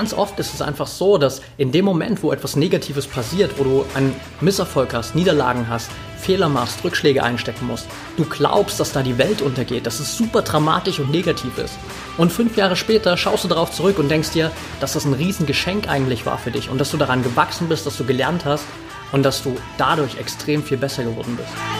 ganz oft ist es einfach so, dass in dem Moment, wo etwas Negatives passiert, wo du einen Misserfolg hast, Niederlagen hast, Fehler machst, Rückschläge einstecken musst, du glaubst, dass da die Welt untergeht, dass es super dramatisch und negativ ist. Und fünf Jahre später schaust du darauf zurück und denkst dir, dass das ein Riesengeschenk eigentlich war für dich und dass du daran gewachsen bist, dass du gelernt hast und dass du dadurch extrem viel besser geworden bist.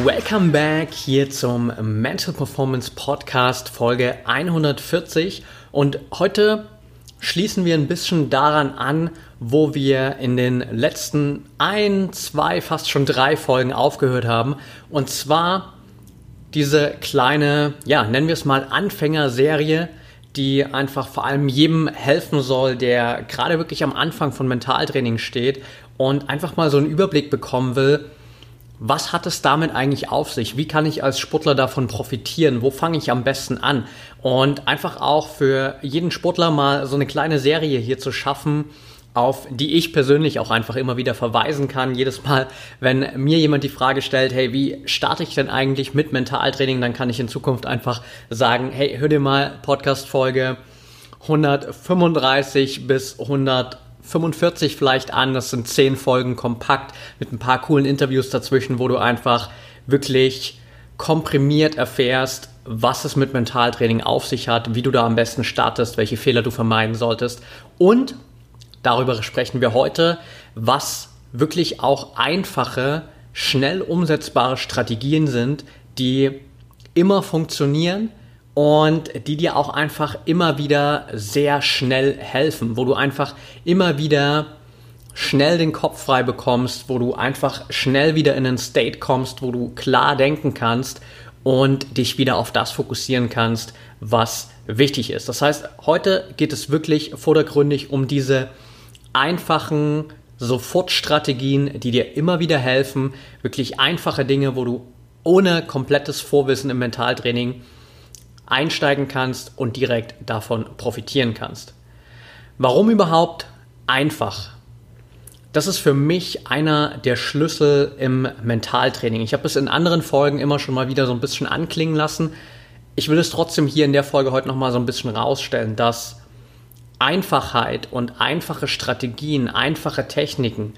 Welcome back hier zum Mental Performance Podcast Folge 140 und heute schließen wir ein bisschen daran an, wo wir in den letzten ein, zwei, fast schon drei Folgen aufgehört haben. Und zwar diese kleine, ja, nennen wir es mal Anfängerserie, die einfach vor allem jedem helfen soll, der gerade wirklich am Anfang von Mentaltraining steht und einfach mal so einen Überblick bekommen will, was hat es damit eigentlich auf sich? Wie kann ich als Sportler davon profitieren? Wo fange ich am besten an? Und einfach auch für jeden Sportler mal so eine kleine Serie hier zu schaffen, auf die ich persönlich auch einfach immer wieder verweisen kann. Jedes Mal, wenn mir jemand die Frage stellt, hey, wie starte ich denn eigentlich mit Mentaltraining, dann kann ich in Zukunft einfach sagen, hey, hör dir mal Podcast-Folge 135 bis 100 45 vielleicht an. Das sind 10 Folgen kompakt mit ein paar coolen Interviews dazwischen, wo du einfach wirklich komprimiert erfährst, was es mit Mentaltraining auf sich hat, wie du da am besten startest, welche Fehler du vermeiden solltest. Und darüber sprechen wir heute, was wirklich auch einfache, schnell umsetzbare Strategien sind, die immer funktionieren, und die dir auch einfach immer wieder sehr schnell helfen, wo du einfach immer wieder schnell den Kopf frei bekommst, wo du einfach schnell wieder in einen State kommst, wo du klar denken kannst und dich wieder auf das fokussieren kannst, was wichtig ist. Das heißt, heute geht es wirklich vordergründig um diese einfachen Sofortstrategien, die dir immer wieder helfen, wirklich einfache Dinge, wo du ohne komplettes Vorwissen im Mentaltraining einsteigen kannst und direkt davon profitieren kannst. Warum überhaupt einfach? Das ist für mich einer der Schlüssel im Mentaltraining. Ich habe es in anderen Folgen immer schon mal wieder so ein bisschen anklingen lassen. Ich will es trotzdem hier in der Folge heute noch mal so ein bisschen rausstellen, dass Einfachheit und einfache Strategien, einfache Techniken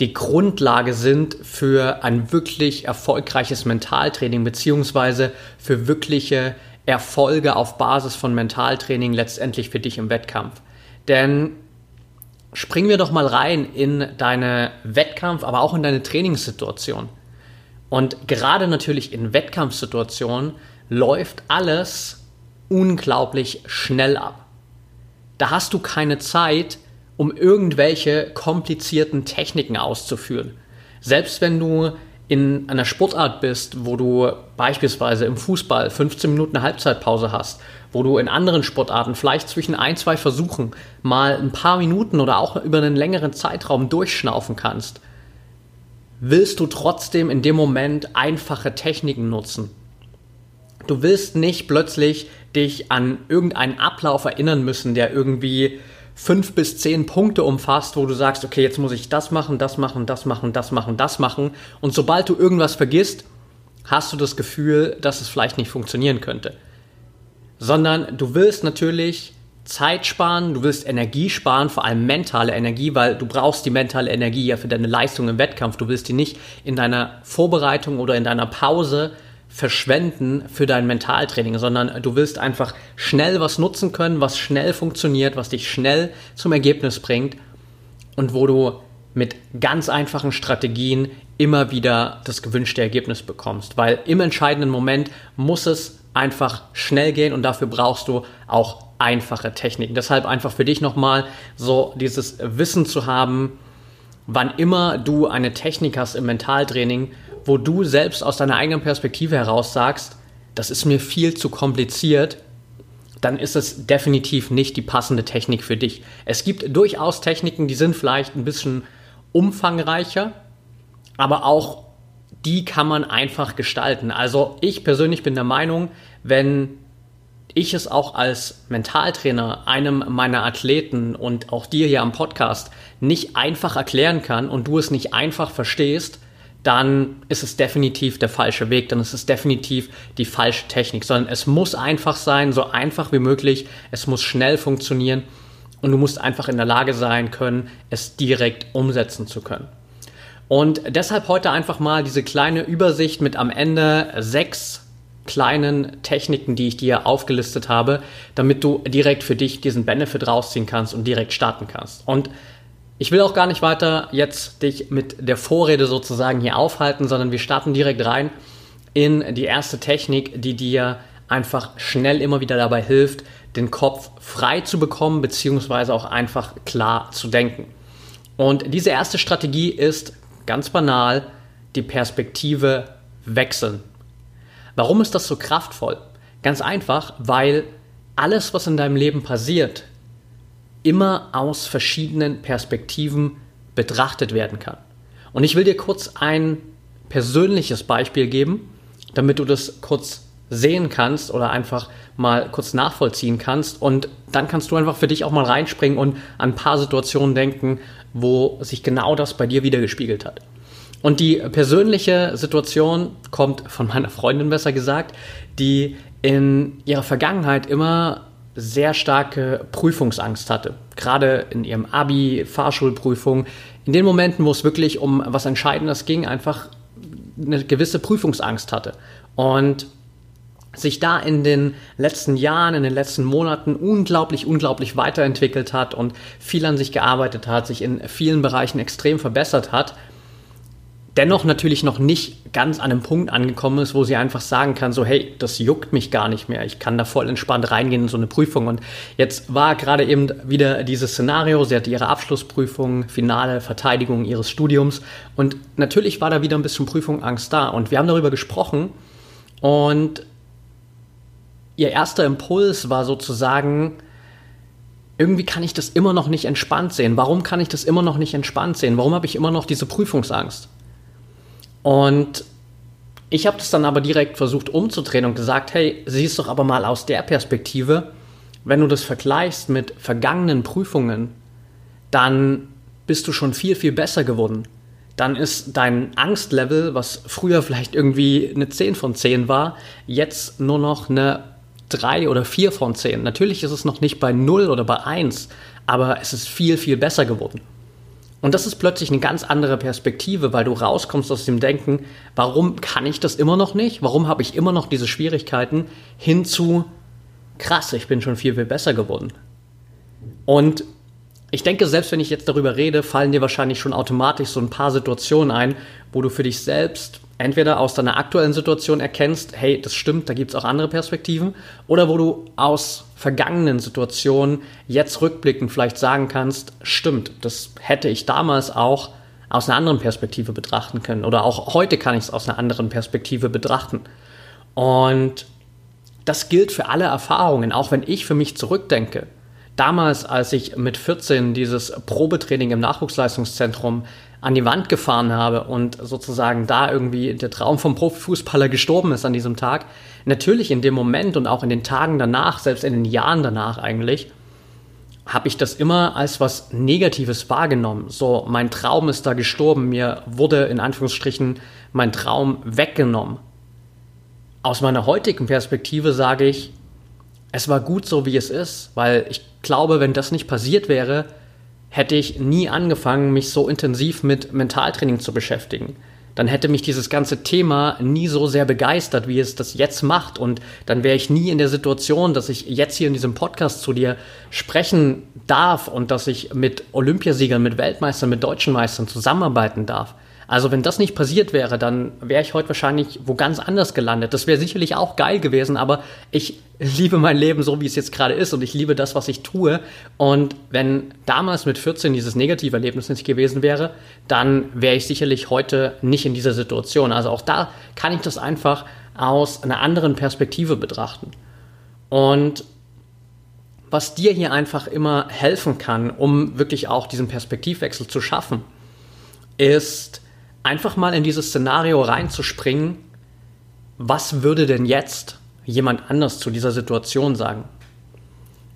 die Grundlage sind für ein wirklich erfolgreiches Mentaltraining beziehungsweise für wirkliche Erfolge auf Basis von Mentaltraining letztendlich für dich im Wettkampf. Denn springen wir doch mal rein in deine Wettkampf, aber auch in deine Trainingssituation. Und gerade natürlich in Wettkampfsituationen läuft alles unglaublich schnell ab. Da hast du keine Zeit, um irgendwelche komplizierten Techniken auszuführen. Selbst wenn du in einer Sportart bist, wo du beispielsweise im Fußball 15 Minuten Halbzeitpause hast, wo du in anderen Sportarten vielleicht zwischen ein, zwei Versuchen mal ein paar Minuten oder auch über einen längeren Zeitraum durchschnaufen kannst, willst du trotzdem in dem Moment einfache Techniken nutzen. Du willst nicht plötzlich dich an irgendeinen Ablauf erinnern müssen, der irgendwie fünf bis zehn Punkte umfasst, wo du sagst, okay, jetzt muss ich das machen, das machen, das machen, das machen, das machen. Und sobald du irgendwas vergisst, hast du das Gefühl, dass es vielleicht nicht funktionieren könnte. Sondern du willst natürlich Zeit sparen, du willst Energie sparen, vor allem mentale Energie, weil du brauchst die mentale Energie ja für deine Leistung im Wettkampf. Du willst die nicht in deiner Vorbereitung oder in deiner Pause verschwenden für dein Mentaltraining, sondern du willst einfach schnell was nutzen können, was schnell funktioniert, was dich schnell zum Ergebnis bringt und wo du mit ganz einfachen Strategien immer wieder das gewünschte Ergebnis bekommst. Weil im entscheidenden Moment muss es einfach schnell gehen und dafür brauchst du auch einfache Techniken. Deshalb einfach für dich nochmal so dieses Wissen zu haben, wann immer du eine Technik hast im Mentaltraining, wo du selbst aus deiner eigenen Perspektive heraus sagst, das ist mir viel zu kompliziert, dann ist es definitiv nicht die passende Technik für dich. Es gibt durchaus Techniken, die sind vielleicht ein bisschen umfangreicher, aber auch die kann man einfach gestalten. Also ich persönlich bin der Meinung, wenn ich es auch als Mentaltrainer einem meiner Athleten und auch dir hier am Podcast nicht einfach erklären kann und du es nicht einfach verstehst, dann ist es definitiv der falsche Weg, dann ist es definitiv die falsche Technik, sondern es muss einfach sein, so einfach wie möglich, es muss schnell funktionieren und du musst einfach in der Lage sein können, es direkt umsetzen zu können. Und deshalb heute einfach mal diese kleine Übersicht mit am Ende sechs kleinen Techniken, die ich dir aufgelistet habe, damit du direkt für dich diesen Benefit rausziehen kannst und direkt starten kannst. Und ich will auch gar nicht weiter jetzt dich mit der Vorrede sozusagen hier aufhalten, sondern wir starten direkt rein in die erste Technik, die dir einfach schnell immer wieder dabei hilft, den Kopf frei zu bekommen, beziehungsweise auch einfach klar zu denken. Und diese erste Strategie ist ganz banal die Perspektive wechseln. Warum ist das so kraftvoll? Ganz einfach, weil alles, was in deinem Leben passiert, immer aus verschiedenen Perspektiven betrachtet werden kann. Und ich will dir kurz ein persönliches Beispiel geben, damit du das kurz sehen kannst oder einfach mal kurz nachvollziehen kannst. Und dann kannst du einfach für dich auch mal reinspringen und an ein paar Situationen denken, wo sich genau das bei dir wiedergespiegelt hat. Und die persönliche Situation kommt von meiner Freundin besser gesagt, die in ihrer Vergangenheit immer sehr starke Prüfungsangst hatte. Gerade in ihrem Abi, Fahrschulprüfung, in den Momenten, wo es wirklich um was Entscheidendes ging, einfach eine gewisse Prüfungsangst hatte. Und sich da in den letzten Jahren, in den letzten Monaten unglaublich, unglaublich weiterentwickelt hat und viel an sich gearbeitet hat, sich in vielen Bereichen extrem verbessert hat dennoch natürlich noch nicht ganz an einem Punkt angekommen ist, wo sie einfach sagen kann, so hey, das juckt mich gar nicht mehr, ich kann da voll entspannt reingehen in so eine Prüfung. Und jetzt war gerade eben wieder dieses Szenario, sie hatte ihre Abschlussprüfung, finale Verteidigung ihres Studiums und natürlich war da wieder ein bisschen Prüfungangst da und wir haben darüber gesprochen und ihr erster Impuls war sozusagen, irgendwie kann ich das immer noch nicht entspannt sehen. Warum kann ich das immer noch nicht entspannt sehen? Warum habe ich immer noch diese Prüfungsangst? Und ich habe das dann aber direkt versucht umzudrehen und gesagt, hey, siehst doch aber mal aus der Perspektive, wenn du das vergleichst mit vergangenen Prüfungen, dann bist du schon viel, viel besser geworden. Dann ist dein Angstlevel, was früher vielleicht irgendwie eine 10 von 10 war, jetzt nur noch eine 3 oder 4 von 10. Natürlich ist es noch nicht bei 0 oder bei 1, aber es ist viel, viel besser geworden. Und das ist plötzlich eine ganz andere Perspektive, weil du rauskommst aus dem Denken, warum kann ich das immer noch nicht? Warum habe ich immer noch diese Schwierigkeiten? Hinzu, krass, ich bin schon viel, viel besser geworden. Und ich denke, selbst wenn ich jetzt darüber rede, fallen dir wahrscheinlich schon automatisch so ein paar Situationen ein, wo du für dich selbst entweder aus deiner aktuellen Situation erkennst, hey, das stimmt, da gibt es auch andere Perspektiven, oder wo du aus vergangenen Situationen jetzt rückblickend vielleicht sagen kannst, stimmt, das hätte ich damals auch aus einer anderen Perspektive betrachten können, oder auch heute kann ich es aus einer anderen Perspektive betrachten. Und das gilt für alle Erfahrungen, auch wenn ich für mich zurückdenke. Damals, als ich mit 14 dieses Probetraining im Nachwuchsleistungszentrum an die Wand gefahren habe und sozusagen da irgendwie der Traum vom Profifußballer gestorben ist an diesem Tag. Natürlich in dem Moment und auch in den Tagen danach, selbst in den Jahren danach eigentlich, habe ich das immer als was Negatives wahrgenommen. So, mein Traum ist da gestorben, mir wurde in Anführungsstrichen mein Traum weggenommen. Aus meiner heutigen Perspektive sage ich, es war gut so, wie es ist, weil ich glaube, wenn das nicht passiert wäre, hätte ich nie angefangen, mich so intensiv mit Mentaltraining zu beschäftigen. Dann hätte mich dieses ganze Thema nie so sehr begeistert, wie es das jetzt macht. Und dann wäre ich nie in der Situation, dass ich jetzt hier in diesem Podcast zu dir sprechen darf und dass ich mit Olympiasiegern, mit Weltmeistern, mit deutschen Meistern zusammenarbeiten darf. Also wenn das nicht passiert wäre, dann wäre ich heute wahrscheinlich wo ganz anders gelandet. Das wäre sicherlich auch geil gewesen, aber ich liebe mein Leben so, wie es jetzt gerade ist und ich liebe das, was ich tue. Und wenn damals mit 14 dieses negative Erlebnis nicht gewesen wäre, dann wäre ich sicherlich heute nicht in dieser Situation. Also auch da kann ich das einfach aus einer anderen Perspektive betrachten. Und was dir hier einfach immer helfen kann, um wirklich auch diesen Perspektivwechsel zu schaffen, ist einfach mal in dieses Szenario reinzuspringen, was würde denn jetzt jemand anders zu dieser Situation sagen?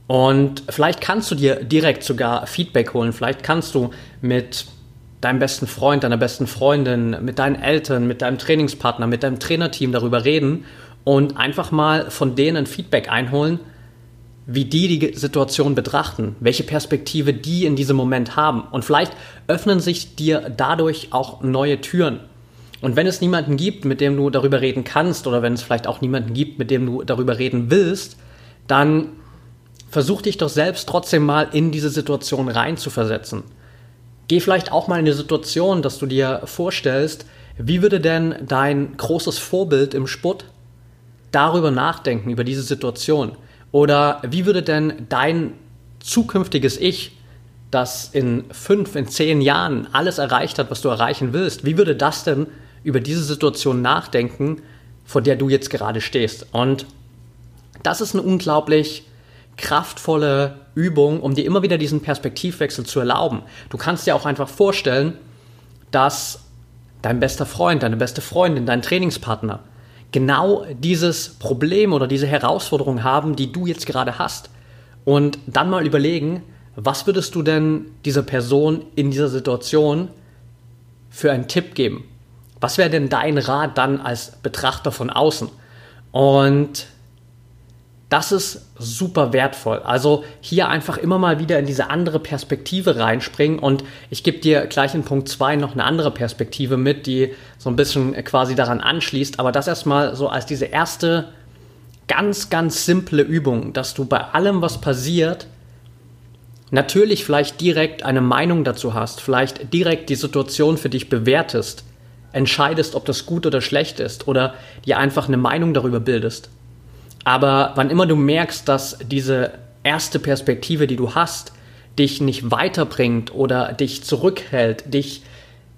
Und vielleicht kannst du dir direkt sogar Feedback holen, vielleicht kannst du mit deinem besten Freund, deiner besten Freundin, mit deinen Eltern, mit deinem Trainingspartner, mit deinem Trainerteam darüber reden und einfach mal von denen Feedback einholen, wie die die Situation betrachten, welche Perspektive die in diesem Moment haben. Und vielleicht öffnen sich dir dadurch auch neue Türen. Und wenn es niemanden gibt, mit dem du darüber reden kannst, oder wenn es vielleicht auch niemanden gibt, mit dem du darüber reden willst, dann versuch dich doch selbst trotzdem mal in diese Situation reinzuversetzen. Geh vielleicht auch mal in die Situation, dass du dir vorstellst, wie würde denn dein großes Vorbild im Sport darüber nachdenken, über diese Situation? Oder wie würde denn dein zukünftiges Ich, das in fünf, in zehn Jahren alles erreicht hat, was du erreichen willst, wie würde das denn über diese Situation nachdenken, vor der du jetzt gerade stehst? Und das ist eine unglaublich kraftvolle Übung, um dir immer wieder diesen Perspektivwechsel zu erlauben. Du kannst dir auch einfach vorstellen, dass dein bester Freund, deine beste Freundin, dein Trainingspartner genau dieses Problem oder diese Herausforderung haben, die du jetzt gerade hast. Und dann mal überlegen, was würdest du denn dieser Person in dieser Situation für einen Tipp geben? Was wäre denn dein Rat dann als Betrachter von außen? Und das ist super wertvoll. Also hier einfach immer mal wieder in diese andere Perspektive reinspringen und ich gebe dir gleich in Punkt 2 noch eine andere Perspektive mit, die so ein bisschen quasi daran anschließt, aber das erstmal so als diese erste ganz, ganz simple Übung, dass du bei allem, was passiert, natürlich vielleicht direkt eine Meinung dazu hast, vielleicht direkt die Situation für dich bewertest, entscheidest, ob das gut oder schlecht ist oder dir einfach eine Meinung darüber bildest. Aber wann immer du merkst, dass diese erste Perspektive, die du hast, dich nicht weiterbringt oder dich zurückhält, dich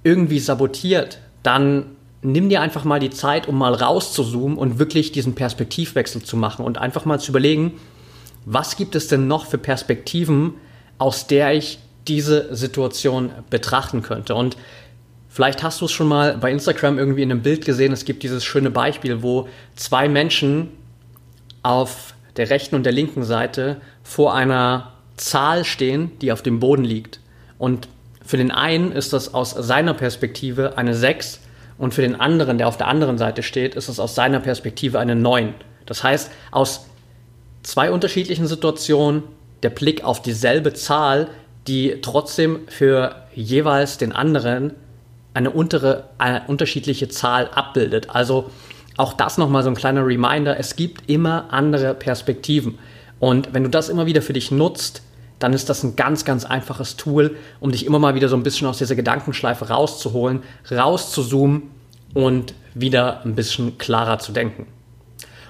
irgendwie sabotiert, dann nimm dir einfach mal die Zeit, um mal rauszuzoomen und wirklich diesen Perspektivwechsel zu machen und einfach mal zu überlegen, was gibt es denn noch für Perspektiven, aus der ich diese Situation betrachten könnte. Und vielleicht hast du es schon mal bei Instagram irgendwie in einem Bild gesehen, es gibt dieses schöne Beispiel, wo zwei Menschen auf der rechten und der linken Seite vor einer Zahl stehen, die auf dem Boden liegt. Und für den einen ist das aus seiner Perspektive eine 6 und für den anderen, der auf der anderen Seite steht, ist es aus seiner Perspektive eine 9. Das heißt, aus zwei unterschiedlichen Situationen der Blick auf dieselbe Zahl, die trotzdem für jeweils den anderen eine, untere, eine unterschiedliche Zahl abbildet. Also auch das nochmal so ein kleiner Reminder, es gibt immer andere Perspektiven. Und wenn du das immer wieder für dich nutzt, dann ist das ein ganz, ganz einfaches Tool, um dich immer mal wieder so ein bisschen aus dieser Gedankenschleife rauszuholen, rauszuzoomen und wieder ein bisschen klarer zu denken.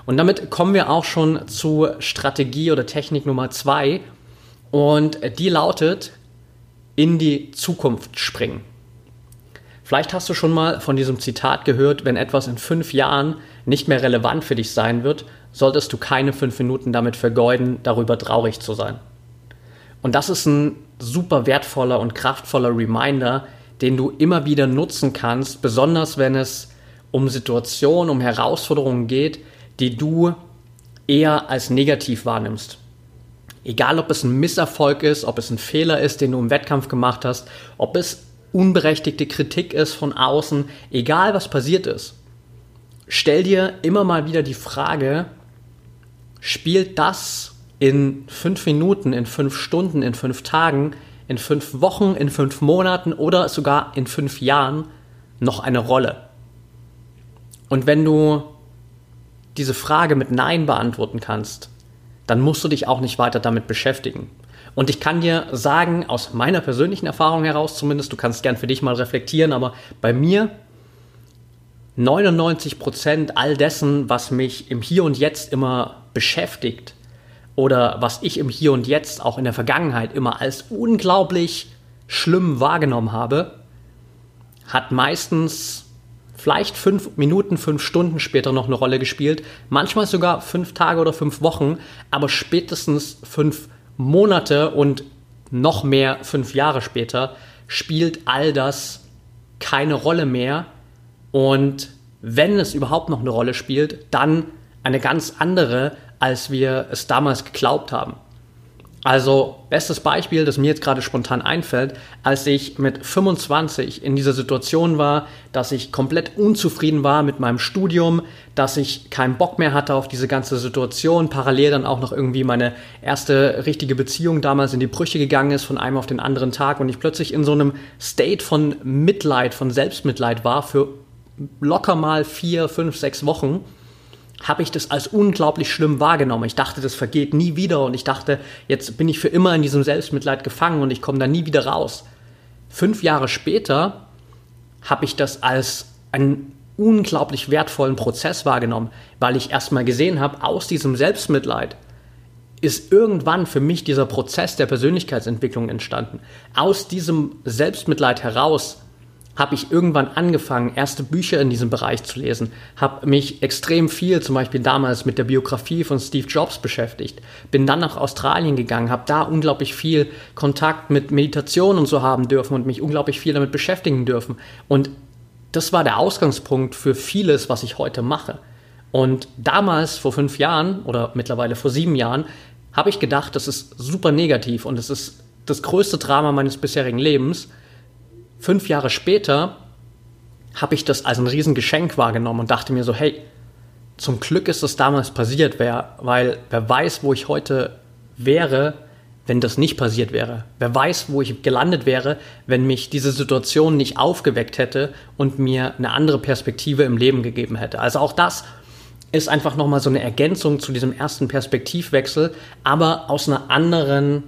Und damit kommen wir auch schon zu Strategie oder Technik Nummer zwei. Und die lautet, in die Zukunft springen. Vielleicht hast du schon mal von diesem Zitat gehört, wenn etwas in fünf Jahren nicht mehr relevant für dich sein wird, solltest du keine fünf Minuten damit vergeuden, darüber traurig zu sein. Und das ist ein super wertvoller und kraftvoller Reminder, den du immer wieder nutzen kannst, besonders wenn es um Situationen, um Herausforderungen geht, die du eher als negativ wahrnimmst. Egal, ob es ein Misserfolg ist, ob es ein Fehler ist, den du im Wettkampf gemacht hast, ob es unberechtigte Kritik ist von außen, egal was passiert ist, stell dir immer mal wieder die Frage, spielt das in fünf Minuten, in fünf Stunden, in fünf Tagen, in fünf Wochen, in fünf Monaten oder sogar in fünf Jahren noch eine Rolle? Und wenn du diese Frage mit Nein beantworten kannst, dann musst du dich auch nicht weiter damit beschäftigen. Und ich kann dir sagen, aus meiner persönlichen Erfahrung heraus zumindest, du kannst gern für dich mal reflektieren, aber bei mir 99 Prozent all dessen, was mich im Hier und Jetzt immer beschäftigt oder was ich im Hier und Jetzt auch in der Vergangenheit immer als unglaublich schlimm wahrgenommen habe, hat meistens vielleicht fünf Minuten, fünf Stunden später noch eine Rolle gespielt, manchmal sogar fünf Tage oder fünf Wochen, aber spätestens fünf Monate und noch mehr fünf Jahre später spielt all das keine Rolle mehr und wenn es überhaupt noch eine Rolle spielt, dann eine ganz andere, als wir es damals geglaubt haben. Also, bestes Beispiel, das mir jetzt gerade spontan einfällt, als ich mit 25 in dieser Situation war, dass ich komplett unzufrieden war mit meinem Studium, dass ich keinen Bock mehr hatte auf diese ganze Situation, parallel dann auch noch irgendwie meine erste richtige Beziehung damals in die Brüche gegangen ist von einem auf den anderen Tag und ich plötzlich in so einem State von Mitleid, von Selbstmitleid war für locker mal vier, fünf, sechs Wochen habe ich das als unglaublich schlimm wahrgenommen. Ich dachte, das vergeht nie wieder und ich dachte, jetzt bin ich für immer in diesem Selbstmitleid gefangen und ich komme da nie wieder raus. Fünf Jahre später habe ich das als einen unglaublich wertvollen Prozess wahrgenommen, weil ich erstmal gesehen habe, aus diesem Selbstmitleid ist irgendwann für mich dieser Prozess der Persönlichkeitsentwicklung entstanden. Aus diesem Selbstmitleid heraus habe ich irgendwann angefangen, erste Bücher in diesem Bereich zu lesen, habe mich extrem viel, zum Beispiel damals mit der Biografie von Steve Jobs beschäftigt, bin dann nach Australien gegangen, habe da unglaublich viel Kontakt mit Meditation und so haben dürfen und mich unglaublich viel damit beschäftigen dürfen. Und das war der Ausgangspunkt für vieles, was ich heute mache. Und damals, vor fünf Jahren oder mittlerweile vor sieben Jahren, habe ich gedacht, das ist super negativ und es ist das größte Drama meines bisherigen Lebens fünf Jahre später habe ich das als ein Riesengeschenk wahrgenommen und dachte mir so, hey, zum Glück ist das damals passiert, wer, weil wer weiß, wo ich heute wäre, wenn das nicht passiert wäre. Wer weiß, wo ich gelandet wäre, wenn mich diese Situation nicht aufgeweckt hätte und mir eine andere Perspektive im Leben gegeben hätte. Also auch das ist einfach nochmal so eine Ergänzung zu diesem ersten Perspektivwechsel, aber aus einer anderen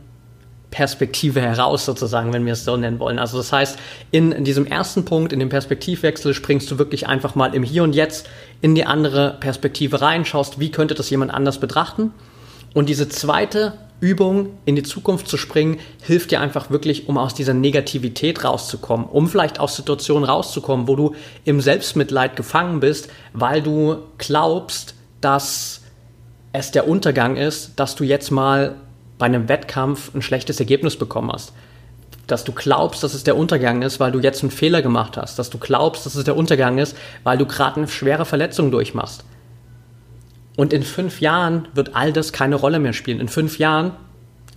Perspektive heraus sozusagen, wenn wir es so nennen wollen. Also das heißt, in, in, diesem ersten Punkt, in dem Perspektivwechsel, springst du wirklich einfach mal im Hier und Jetzt in die andere Perspektive rein, schaust, wie könnte das jemand anders betrachten. Und diese zweite Übung, in die Zukunft zu springen, hilft dir einfach wirklich, um aus dieser Negativität rauszukommen, um vielleicht aus Situationen rauszukommen, wo du im Selbstmitleid gefangen bist, weil du glaubst, dass es der Untergang ist, dass du jetzt mal bei einem Wettkampf ein schlechtes Ergebnis bekommen hast. Dass du glaubst, dass es der Untergang ist, weil du jetzt einen Fehler gemacht hast. Dass du glaubst, dass es der Untergang ist, weil du gerade eine schwere Verletzung durchmachst. Und in fünf Jahren wird all das keine Rolle mehr spielen. In fünf Jahren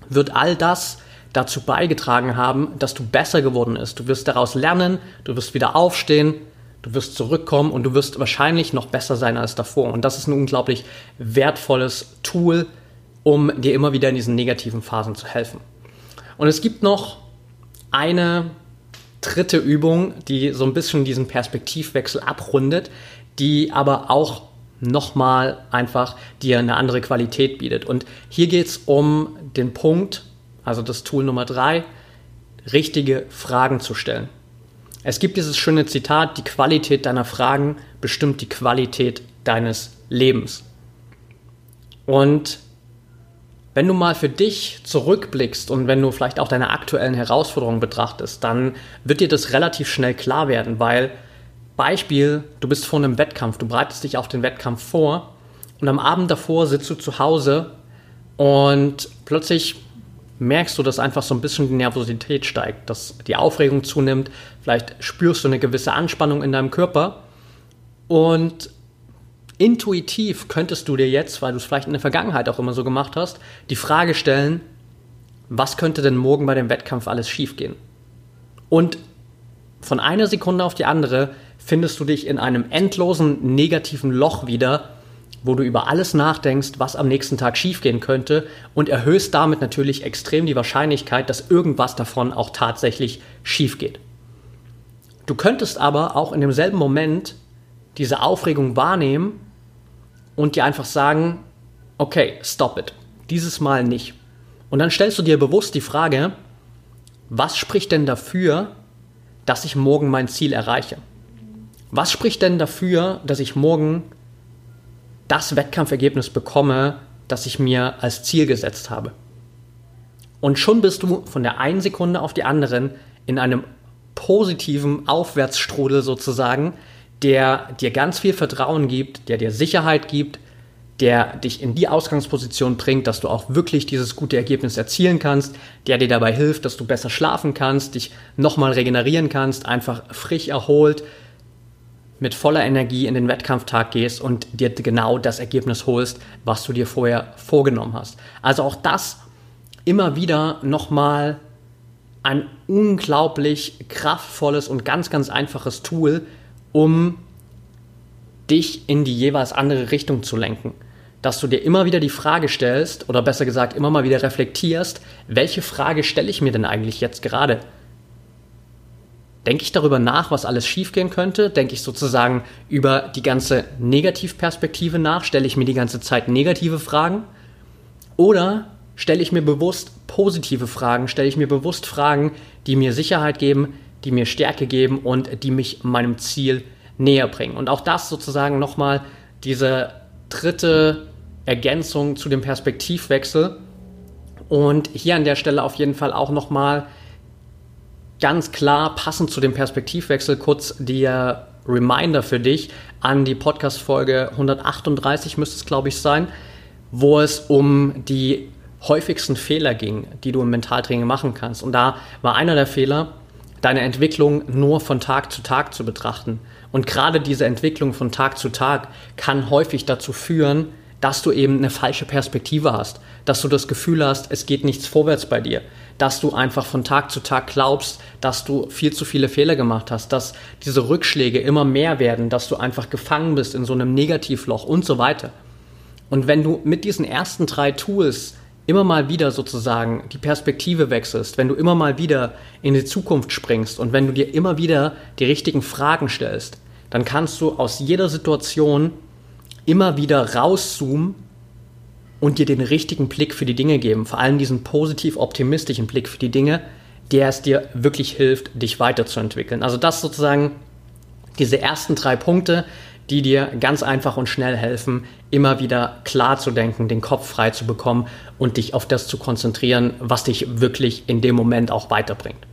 wird all das dazu beigetragen haben, dass du besser geworden bist. Du wirst daraus lernen, du wirst wieder aufstehen, du wirst zurückkommen und du wirst wahrscheinlich noch besser sein als davor. Und das ist ein unglaublich wertvolles Tool, um dir immer wieder in diesen negativen Phasen zu helfen. Und es gibt noch eine dritte Übung, die so ein bisschen diesen Perspektivwechsel abrundet, die aber auch nochmal einfach dir eine andere Qualität bietet. Und hier geht es um den Punkt, also das Tool Nummer drei, richtige Fragen zu stellen. Es gibt dieses schöne Zitat, die Qualität deiner Fragen bestimmt die Qualität deines Lebens. Und wenn du mal für dich zurückblickst und wenn du vielleicht auch deine aktuellen Herausforderungen betrachtest, dann wird dir das relativ schnell klar werden, weil Beispiel, du bist vor einem Wettkampf, du bereitest dich auf den Wettkampf vor und am Abend davor sitzt du zu Hause und plötzlich merkst du, dass einfach so ein bisschen die Nervosität steigt, dass die Aufregung zunimmt, vielleicht spürst du eine gewisse Anspannung in deinem Körper und intuitiv könntest du dir jetzt, weil du es vielleicht in der Vergangenheit auch immer so gemacht hast, die Frage stellen, was könnte denn morgen bei dem Wettkampf alles schiefgehen? Und von einer Sekunde auf die andere findest du dich in einem endlosen negativen Loch wieder, wo du über alles nachdenkst, was am nächsten Tag schiefgehen könnte und erhöhst damit natürlich extrem die Wahrscheinlichkeit, dass irgendwas davon auch tatsächlich schief geht. Du könntest aber auch in demselben Moment diese Aufregung wahrnehmen und dir einfach sagen, okay, stop it. dieses Mal nicht. Und dann stellst du dir bewusst die Frage, was spricht denn dafür, dass ich morgen mein Ziel erreiche? Was spricht denn dafür, dass ich morgen das Wettkampfergebnis bekomme, das ich mir als Ziel gesetzt habe? Und schon bist du von der einen Sekunde auf die anderen in einem positiven Aufwärtsstrudel sozusagen, der dir ganz viel Vertrauen gibt, der dir Sicherheit gibt, der dich in die Ausgangsposition bringt, dass du auch wirklich dieses gute Ergebnis erzielen kannst, der dir dabei hilft, dass du besser schlafen kannst, dich nochmal regenerieren kannst, einfach frisch erholt, mit voller Energie in den Wettkampftag gehst und dir genau das Ergebnis holst, was du dir vorher vorgenommen hast. Also auch das immer wieder nochmal ein unglaublich kraftvolles und ganz, ganz einfaches Tool, um dich in die jeweils andere Richtung zu lenken. Dass du dir immer wieder die Frage stellst, oder besser gesagt immer mal wieder reflektierst, welche Frage stelle ich mir denn eigentlich jetzt gerade? Denke ich darüber nach, was alles schiefgehen könnte? Denke ich sozusagen über die ganze Negativperspektive nach? Stelle ich mir die ganze Zeit negative Fragen? Oder stelle ich mir bewusst positive Fragen? Stelle ich mir bewusst Fragen, die mir Sicherheit geben, die mir Stärke geben und die mich meinem Ziel näher bringen. Und auch das sozusagen nochmal diese dritte Ergänzung zu dem Perspektivwechsel. Und hier an der Stelle auf jeden Fall auch nochmal ganz klar passend zu dem Perspektivwechsel kurz der Reminder für dich an die Podcast-Folge 138 müsste es, glaube ich, sein, wo es um die häufigsten Fehler ging, die du im Mentaltraining machen kannst. Und da war einer der Fehler, deine Entwicklung nur von Tag zu Tag zu betrachten. Und gerade diese Entwicklung von Tag zu Tag kann häufig dazu führen, dass du eben eine falsche Perspektive hast, dass du das Gefühl hast, es geht nichts vorwärts bei dir, dass du einfach von Tag zu Tag glaubst, dass du viel zu viele Fehler gemacht hast, dass diese Rückschläge immer mehr werden, dass du einfach gefangen bist in so einem Negativloch und so weiter. Und wenn du mit diesen ersten drei Tools immer mal wieder sozusagen die Perspektive wechselst, wenn du immer mal wieder in die Zukunft springst und wenn du dir immer wieder die richtigen Fragen stellst, dann kannst du aus jeder Situation immer wieder rauszoomen und dir den richtigen Blick für die Dinge geben, vor allem diesen positiv optimistischen Blick für die Dinge, der es dir wirklich hilft, dich weiterzuentwickeln. Also das sozusagen diese ersten drei Punkte, die dir ganz einfach und schnell helfen, immer wieder klar zu denken, den Kopf frei zu bekommen und dich auf das zu konzentrieren, was dich wirklich in dem Moment auch weiterbringt.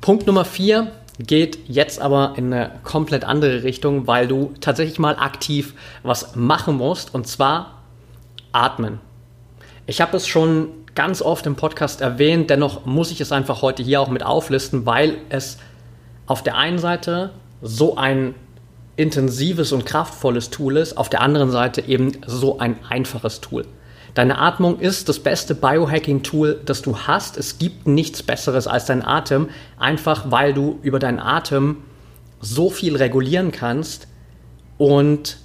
Punkt Nummer vier geht jetzt aber in eine komplett andere Richtung, weil du tatsächlich mal aktiv was machen musst und zwar atmen. Ich habe es schon ganz oft im Podcast erwähnt, dennoch muss ich es einfach heute hier auch mit auflisten, weil es auf der einen Seite so ein intensives und kraftvolles Tool ist, auf der anderen Seite eben so ein einfaches Tool. Deine Atmung ist das beste Biohacking-Tool, das du hast. Es gibt nichts Besseres als dein Atem, einfach weil du über deinen Atem so viel regulieren kannst und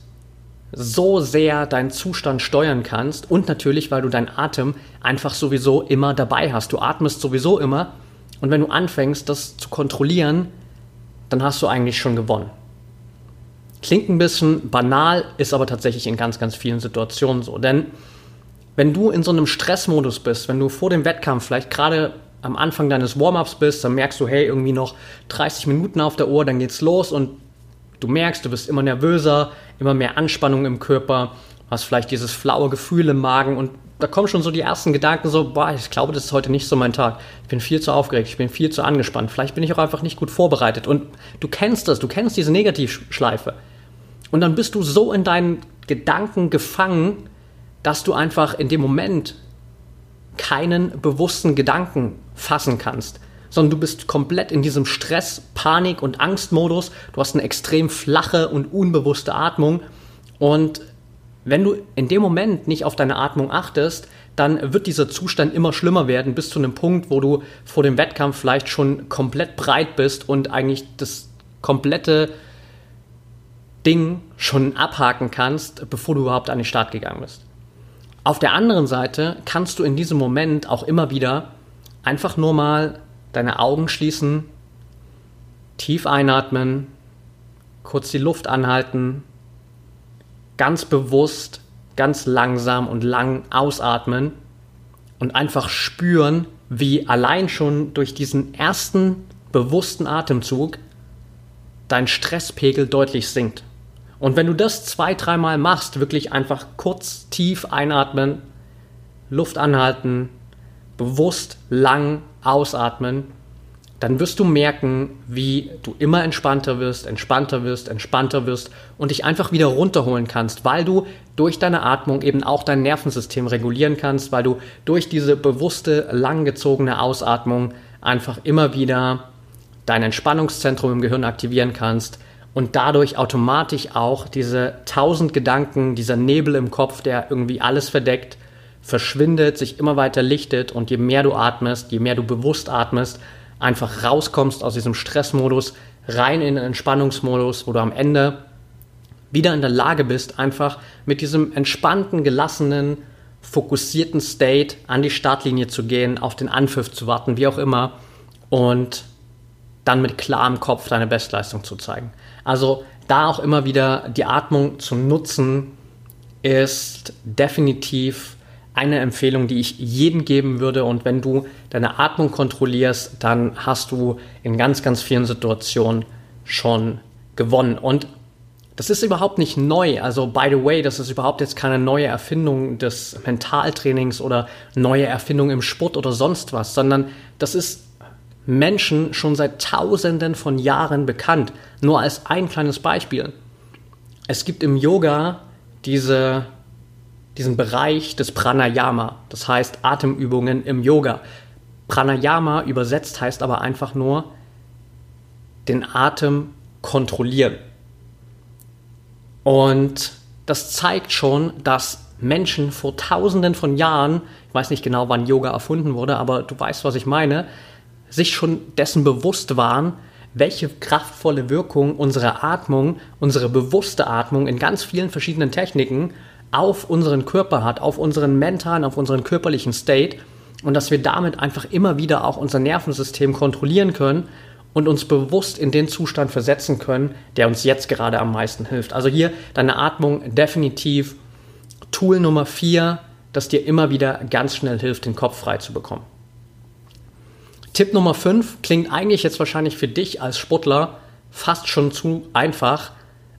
so sehr deinen Zustand steuern kannst und natürlich, weil du deinen Atem einfach sowieso immer dabei hast. Du atmest sowieso immer und wenn du anfängst, das zu kontrollieren, dann hast du eigentlich schon gewonnen. Klingt ein bisschen banal, ist aber tatsächlich in ganz, ganz vielen Situationen so. Denn wenn du in so einem Stressmodus bist, wenn du vor dem Wettkampf vielleicht gerade am Anfang deines Warm-ups bist, dann merkst du, hey, irgendwie noch 30 Minuten auf der Uhr, dann geht's los und du merkst, du bist immer nervöser, immer mehr Anspannung im Körper, hast vielleicht dieses flaue Gefühl im Magen und da kommen schon so die ersten Gedanken so, boah, ich glaube, das ist heute nicht so mein Tag. Ich bin viel zu aufgeregt, ich bin viel zu angespannt, vielleicht bin ich auch einfach nicht gut vorbereitet und du kennst das, du kennst diese Negativschleife. Und dann bist du so in deinen Gedanken gefangen, dass du einfach in dem Moment keinen bewussten Gedanken fassen kannst, sondern du bist komplett in diesem Stress, Panik und Angstmodus. Du hast eine extrem flache und unbewusste Atmung und wenn du in dem Moment nicht auf deine Atmung achtest, dann wird dieser Zustand immer schlimmer werden, bis zu einem Punkt, wo du vor dem Wettkampf vielleicht schon komplett breit bist und eigentlich das komplette Ding schon abhaken kannst, bevor du überhaupt an den Start gegangen bist. Auf der anderen Seite kannst du in diesem Moment auch immer wieder einfach nur mal deine Augen schließen, tief einatmen, kurz die Luft anhalten, ganz bewusst ganz langsam und lang ausatmen und einfach spüren, wie allein schon durch diesen ersten bewussten Atemzug dein Stresspegel deutlich sinkt. Und wenn du das zwei, dreimal machst, wirklich einfach kurz tief einatmen, Luft anhalten, bewusst lang ausatmen, dann wirst du merken, wie du immer entspannter wirst, entspannter wirst, entspannter wirst und dich einfach wieder runterholen kannst, weil du durch deine Atmung eben auch dein Nervensystem regulieren kannst, weil du durch diese bewusste, langgezogene Ausatmung einfach immer wieder dein Entspannungszentrum im Gehirn aktivieren kannst und dadurch automatisch auch diese tausend Gedanken, dieser Nebel im Kopf, der irgendwie alles verdeckt, verschwindet, sich immer weiter lichtet und je mehr du atmest, je mehr du bewusst atmest, einfach rauskommst aus diesem Stressmodus, rein in den Entspannungsmodus, wo du am Ende wieder in der Lage bist, einfach mit diesem entspannten, gelassenen, fokussierten State an die Startlinie zu gehen, auf den Anpfiff zu warten, wie auch immer, und dann mit klarem Kopf deine Bestleistung zu zeigen. Also da auch immer wieder die Atmung zu nutzen, ist definitiv eine Empfehlung, die ich jedem geben würde. Und wenn du deine Atmung kontrollierst, dann hast du in ganz, ganz vielen Situationen schon gewonnen. Und das ist überhaupt nicht neu. Also, by the way, das ist überhaupt jetzt keine neue Erfindung des Mentaltrainings oder neue Erfindung im Sport oder sonst was, sondern das ist Menschen schon seit Tausenden von Jahren bekannt. Nur als ein kleines Beispiel. Es gibt im Yoga diese diesen Bereich des Pranayama, das heißt Atemübungen im Yoga. Pranayama übersetzt heißt aber einfach nur den Atem kontrollieren. Und das zeigt schon, dass Menschen vor tausenden von Jahren, ich weiß nicht genau, wann Yoga erfunden wurde, aber du weißt, was ich meine, sich schon dessen bewusst waren, welche kraftvolle Wirkung unsere Atmung, unsere bewusste Atmung in ganz vielen verschiedenen Techniken auf unseren Körper hat, auf unseren mentalen, auf unseren körperlichen State und dass wir damit einfach immer wieder auch unser Nervensystem kontrollieren können und uns bewusst in den Zustand versetzen können, der uns jetzt gerade am meisten hilft. Also hier deine Atmung definitiv Tool Nummer 4, das dir immer wieder ganz schnell hilft, den Kopf frei zu bekommen. Tipp Nummer 5 klingt eigentlich jetzt wahrscheinlich für dich als Sportler fast schon zu einfach,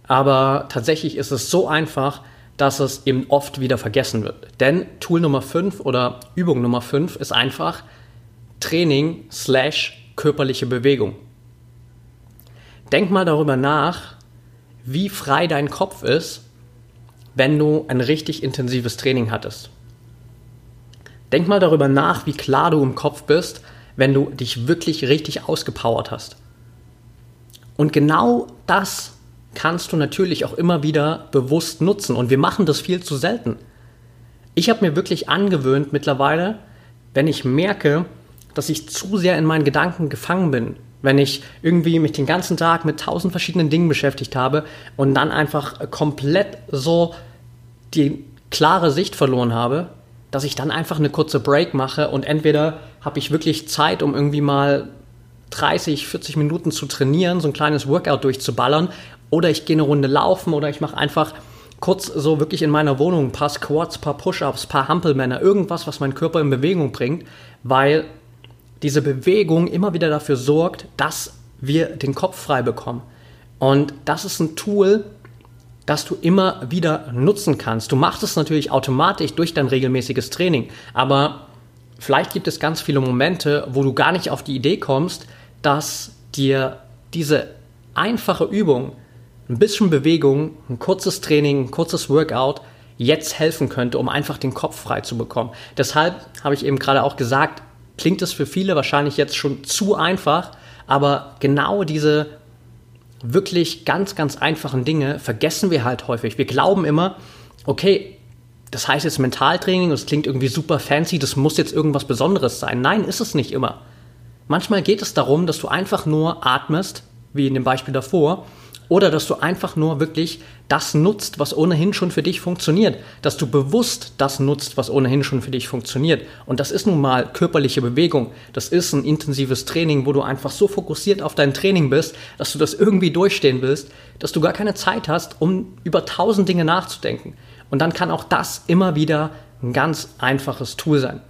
aber tatsächlich ist es so einfach, dass es eben oft wieder vergessen wird. Denn Tool Nummer 5 oder Übung Nummer 5 ist einfach Training slash körperliche Bewegung. Denk mal darüber nach, wie frei dein Kopf ist, wenn du ein richtig intensives Training hattest. Denk mal darüber nach, wie klar du im Kopf bist, wenn du dich wirklich richtig ausgepowert hast. Und genau das kannst du natürlich auch immer wieder bewusst nutzen. Und wir machen das viel zu selten. Ich habe mir wirklich angewöhnt mittlerweile, wenn ich merke, dass ich zu sehr in meinen Gedanken gefangen bin, wenn ich irgendwie mich den ganzen Tag mit tausend verschiedenen Dingen beschäftigt habe und dann einfach komplett so die klare Sicht verloren habe, dass ich dann einfach eine kurze Break mache und entweder habe ich wirklich Zeit, um irgendwie mal 30, 40 Minuten zu trainieren, so ein kleines Workout durchzuballern oder ich gehe eine Runde laufen oder ich mache einfach kurz so wirklich in meiner Wohnung ein paar Squats, ein paar Push-ups, ein paar Hampelmänner, irgendwas, was meinen Körper in Bewegung bringt, weil diese Bewegung immer wieder dafür sorgt, dass wir den Kopf frei bekommen. Und das ist ein Tool, das du immer wieder nutzen kannst. Du machst es natürlich automatisch durch dein regelmäßiges Training, aber vielleicht gibt es ganz viele Momente, wo du gar nicht auf die Idee kommst, dass dir diese einfache Übung ein bisschen Bewegung, ein kurzes Training, ein kurzes Workout jetzt helfen könnte, um einfach den Kopf frei zu bekommen. Deshalb habe ich eben gerade auch gesagt, klingt es für viele wahrscheinlich jetzt schon zu einfach, aber genau diese wirklich ganz, ganz einfachen Dinge vergessen wir halt häufig. Wir glauben immer, okay, das heißt jetzt Mentaltraining, das klingt irgendwie super fancy, das muss jetzt irgendwas Besonderes sein. Nein, ist es nicht immer. Manchmal geht es darum, dass du einfach nur atmest, wie in dem Beispiel davor, oder dass du einfach nur wirklich das nutzt, was ohnehin schon für dich funktioniert. Dass du bewusst das nutzt, was ohnehin schon für dich funktioniert. Und das ist nun mal körperliche Bewegung. Das ist ein intensives Training, wo du einfach so fokussiert auf dein Training bist, dass du das irgendwie durchstehen willst, dass du gar keine Zeit hast, um über tausend Dinge nachzudenken. Und dann kann auch das immer wieder ein ganz einfaches Tool sein.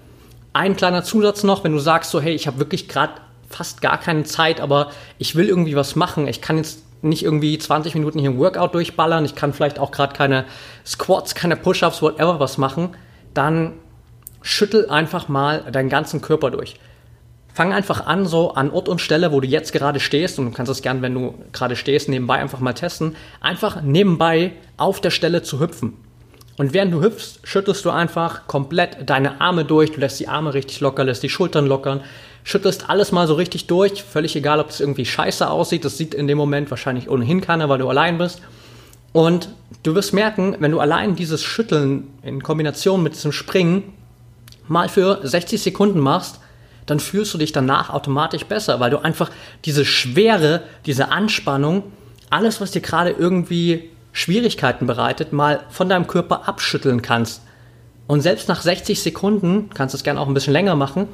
Ein kleiner Zusatz noch, wenn du sagst so, hey, ich habe wirklich gerade fast gar keine Zeit, aber ich will irgendwie was machen. Ich kann jetzt nicht irgendwie 20 Minuten hier ein Workout durchballern. Ich kann vielleicht auch gerade keine Squats, keine Push-ups, whatever was machen. Dann schüttel einfach mal deinen ganzen Körper durch. Fang einfach an, so an Ort und Stelle, wo du jetzt gerade stehst, und du kannst es gern, wenn du gerade stehst, nebenbei einfach mal testen, einfach nebenbei auf der Stelle zu hüpfen. Und während du hüpfst, schüttelst du einfach komplett deine Arme durch, du lässt die Arme richtig locker, lässt die Schultern lockern, schüttelst alles mal so richtig durch, völlig egal, ob es irgendwie scheiße aussieht, das sieht in dem Moment wahrscheinlich ohnehin keiner, weil du allein bist. Und du wirst merken, wenn du allein dieses Schütteln in Kombination mit diesem Springen mal für 60 Sekunden machst, dann fühlst du dich danach automatisch besser, weil du einfach diese Schwere, diese Anspannung, alles, was dir gerade irgendwie Schwierigkeiten bereitet, mal von deinem Körper abschütteln kannst. Und selbst nach 60 Sekunden, kannst du es gerne auch ein bisschen länger machen,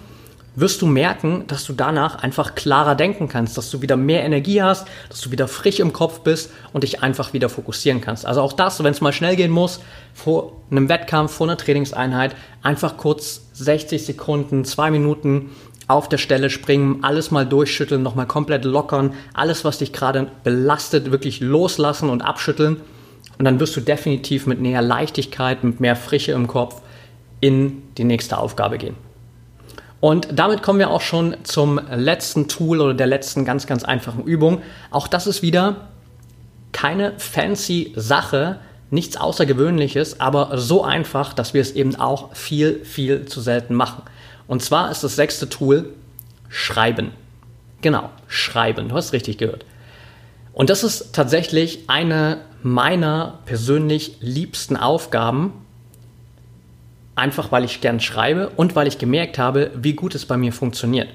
wirst du merken, dass du danach einfach klarer denken kannst, dass du wieder mehr Energie hast, dass du wieder frisch im Kopf bist und dich einfach wieder fokussieren kannst. Also auch das, wenn es mal schnell gehen muss, vor einem Wettkampf, vor einer Trainingseinheit, einfach kurz 60 Sekunden, zwei Minuten auf der Stelle springen, alles mal durchschütteln, nochmal komplett lockern, alles, was dich gerade belastet, wirklich loslassen und abschütteln. Und dann wirst du definitiv mit mehr Leichtigkeit, mit mehr Frische im Kopf in die nächste Aufgabe gehen. Und damit kommen wir auch schon zum letzten Tool oder der letzten ganz, ganz einfachen Übung. Auch das ist wieder keine fancy Sache, nichts Außergewöhnliches, aber so einfach, dass wir es eben auch viel, viel zu selten machen. Und zwar ist das sechste Tool Schreiben. Genau, Schreiben. Du hast richtig gehört. Und das ist tatsächlich eine meiner persönlich liebsten Aufgaben, einfach weil ich gern schreibe und weil ich gemerkt habe, wie gut es bei mir funktioniert.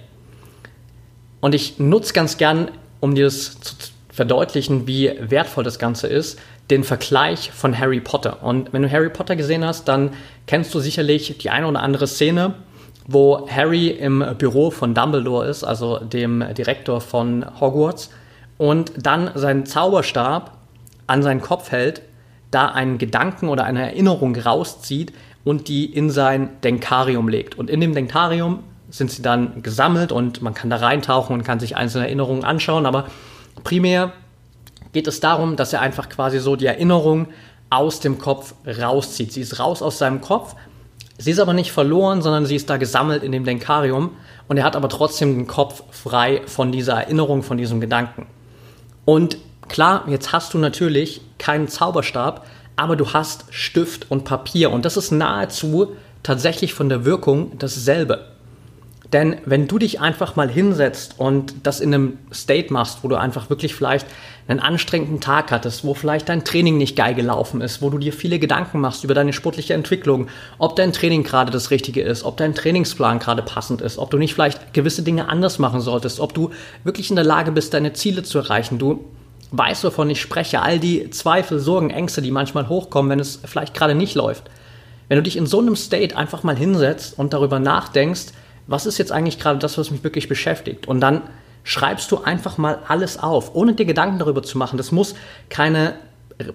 Und ich nutze ganz gern, um dir das zu verdeutlichen, wie wertvoll das Ganze ist, den Vergleich von Harry Potter. Und wenn du Harry Potter gesehen hast, dann kennst du sicherlich die eine oder andere Szene, wo Harry im Büro von Dumbledore ist, also dem Direktor von Hogwarts, und dann seinen Zauberstab an seinen Kopf hält, da einen Gedanken oder eine Erinnerung rauszieht und die in sein Denkarium legt. Und in dem Denkarium sind sie dann gesammelt und man kann da reintauchen und kann sich einzelne Erinnerungen anschauen. Aber primär geht es darum, dass er einfach quasi so die Erinnerung aus dem Kopf rauszieht. Sie ist raus aus seinem Kopf. Sie ist aber nicht verloren, sondern sie ist da gesammelt in dem Denkarium. Und er hat aber trotzdem den Kopf frei von dieser Erinnerung, von diesem Gedanken. Und klar, jetzt hast du natürlich keinen Zauberstab, aber du hast Stift und Papier und das ist nahezu tatsächlich von der Wirkung dasselbe. Denn wenn du dich einfach mal hinsetzt und das in einem State machst, wo du einfach wirklich vielleicht einen anstrengenden Tag hattest, wo vielleicht dein Training nicht geil gelaufen ist, wo du dir viele Gedanken machst über deine sportliche Entwicklung, ob dein Training gerade das Richtige ist, ob dein Trainingsplan gerade passend ist, ob du nicht vielleicht gewisse Dinge anders machen solltest, ob du wirklich in der Lage bist, deine Ziele zu erreichen, du weißt, wovon ich spreche, all die Zweifel, Sorgen, Ängste, die manchmal hochkommen, wenn es vielleicht gerade nicht läuft. Wenn du dich in so einem State einfach mal hinsetzt und darüber nachdenkst, was ist jetzt eigentlich gerade das, was mich wirklich beschäftigt? Und dann schreibst du einfach mal alles auf, ohne dir Gedanken darüber zu machen. Das muss keine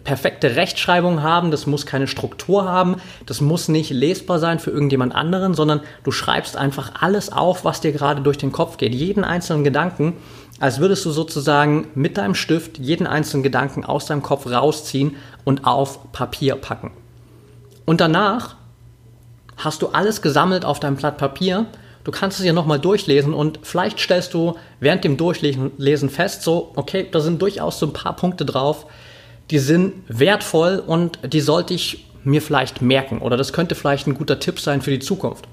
perfekte Rechtschreibung haben, das muss keine Struktur haben, das muss nicht lesbar sein für irgendjemand anderen, sondern du schreibst einfach alles auf, was dir gerade durch den Kopf geht, jeden einzelnen Gedanken als würdest du sozusagen mit deinem Stift jeden einzelnen Gedanken aus deinem Kopf rausziehen und auf Papier packen. Und danach hast du alles gesammelt auf deinem Blatt Papier. Du kannst es ja nochmal durchlesen und vielleicht stellst du während dem Durchlesen fest, so, okay, da sind durchaus so ein paar Punkte drauf, die sind wertvoll und die sollte ich mir vielleicht merken oder das könnte vielleicht ein guter Tipp sein für die Zukunft.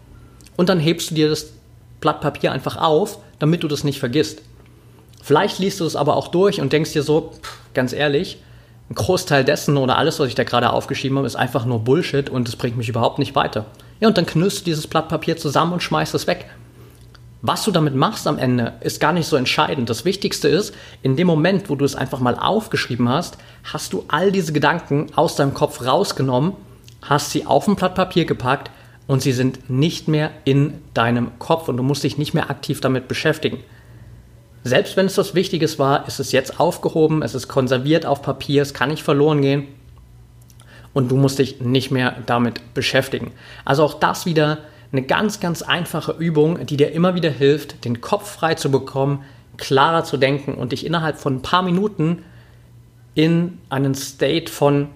Und dann hebst du dir das Blatt Papier einfach auf, damit du das nicht vergisst. Vielleicht liest du es aber auch durch und denkst dir so, pff, ganz ehrlich, ein Großteil dessen oder alles, was ich da gerade aufgeschrieben habe, ist einfach nur Bullshit und es bringt mich überhaupt nicht weiter. Ja, und dann knüllst du dieses Blatt Papier zusammen und schmeißt es weg. Was du damit machst am Ende, ist gar nicht so entscheidend. Das Wichtigste ist, in dem Moment, wo du es einfach mal aufgeschrieben hast, hast du all diese Gedanken aus deinem Kopf rausgenommen, hast sie auf ein Blatt Papier gepackt und sie sind nicht mehr in deinem Kopf und du musst dich nicht mehr aktiv damit beschäftigen. Selbst wenn es was Wichtiges war, ist es jetzt aufgehoben, es ist konserviert auf Papier, es kann nicht verloren gehen. und du musst dich nicht mehr damit beschäftigen. Also auch das wieder eine ganz, ganz einfache Übung, die dir immer wieder hilft, den Kopf frei zu bekommen, klarer zu denken und dich innerhalb von ein paar Minuten in einen State von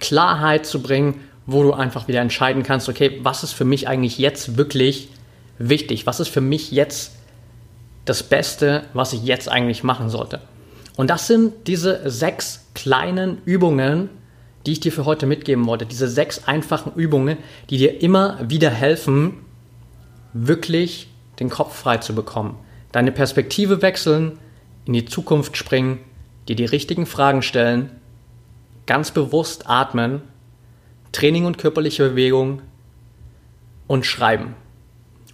Klarheit zu bringen, wo du einfach wieder entscheiden kannst, okay, was ist für mich eigentlich jetzt wirklich wichtig? Was ist für mich jetzt das Beste, was ich jetzt eigentlich machen sollte? Und das sind diese sechs kleinen Übungen, die ich dir für heute mitgeben wollte. Diese sechs einfachen Übungen, die dir immer wieder helfen, wirklich den Kopf frei zu bekommen. Deine Perspektive wechseln, in die Zukunft springen, dir die richtigen Fragen stellen, ganz bewusst atmen, Training und körperliche Bewegung und schreiben.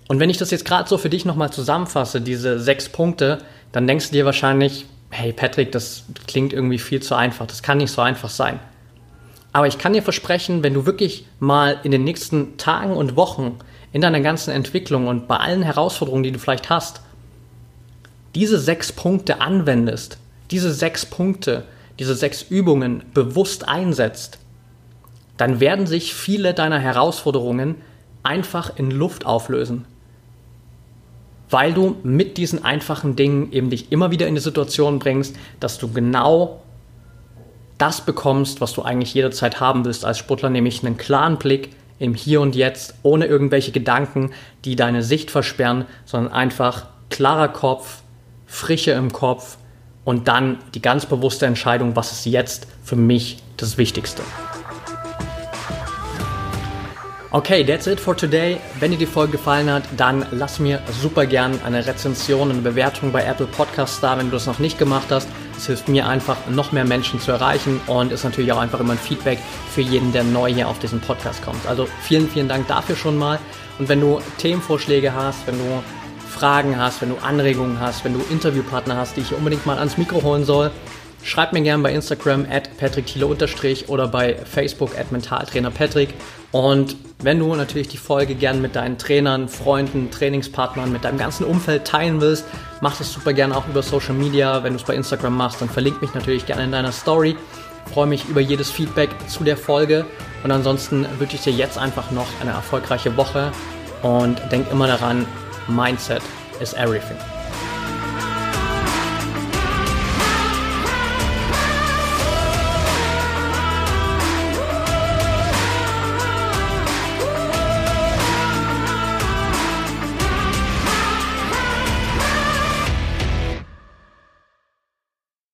Und wenn ich das jetzt gerade so für dich nochmal zusammenfasse, diese sechs Punkte, dann denkst du dir wahrscheinlich, hey Patrick, das klingt irgendwie viel zu einfach, das kann nicht so einfach sein. Aber ich kann dir versprechen, wenn du wirklich mal in den nächsten Tagen und Wochen in deiner ganzen Entwicklung und bei allen Herausforderungen, die du vielleicht hast, diese sechs Punkte anwendest, diese sechs Punkte, diese sechs Übungen bewusst einsetzt, dann werden sich viele deiner Herausforderungen einfach in Luft auflösen. Weil du mit diesen einfachen Dingen eben dich immer wieder in die Situation bringst, dass du genau das bekommst, was du eigentlich jederzeit haben willst als Sportler, nämlich einen klaren Blick im Hier und Jetzt, ohne irgendwelche Gedanken, die deine Sicht versperren, sondern einfach klarer Kopf, Frische im Kopf und dann die ganz bewusste Entscheidung, was ist jetzt für mich das Wichtigste. Okay, that's it for today. Wenn dir die Folge gefallen hat, dann lass mir super gern eine Rezension, eine Bewertung bei Apple Podcasts da, wenn du das noch nicht gemacht hast. Es hilft mir einfach, noch mehr Menschen zu erreichen und ist natürlich auch einfach immer ein Feedback für jeden, der neu hier auf diesen Podcast kommt. Also vielen, vielen Dank dafür schon mal. Und wenn du Themenvorschläge hast, wenn du Fragen hast, wenn du Anregungen hast, wenn du Interviewpartner hast, die ich unbedingt mal ans Mikro holen soll, schreib mir gerne bei Instagram at patrickthiele- oder bei Facebook at mentaltrainerpatrick. Und wenn du natürlich die Folge gern mit deinen Trainern, Freunden, Trainingspartnern, mit deinem ganzen Umfeld teilen willst, mach das super gerne auch über Social Media. Wenn du es bei Instagram machst, dann verlink mich natürlich gerne in deiner Story. Ich freue mich über jedes Feedback zu der Folge. Und ansonsten wünsche ich dir jetzt einfach noch eine erfolgreiche Woche und denk immer daran, Mindset is everything.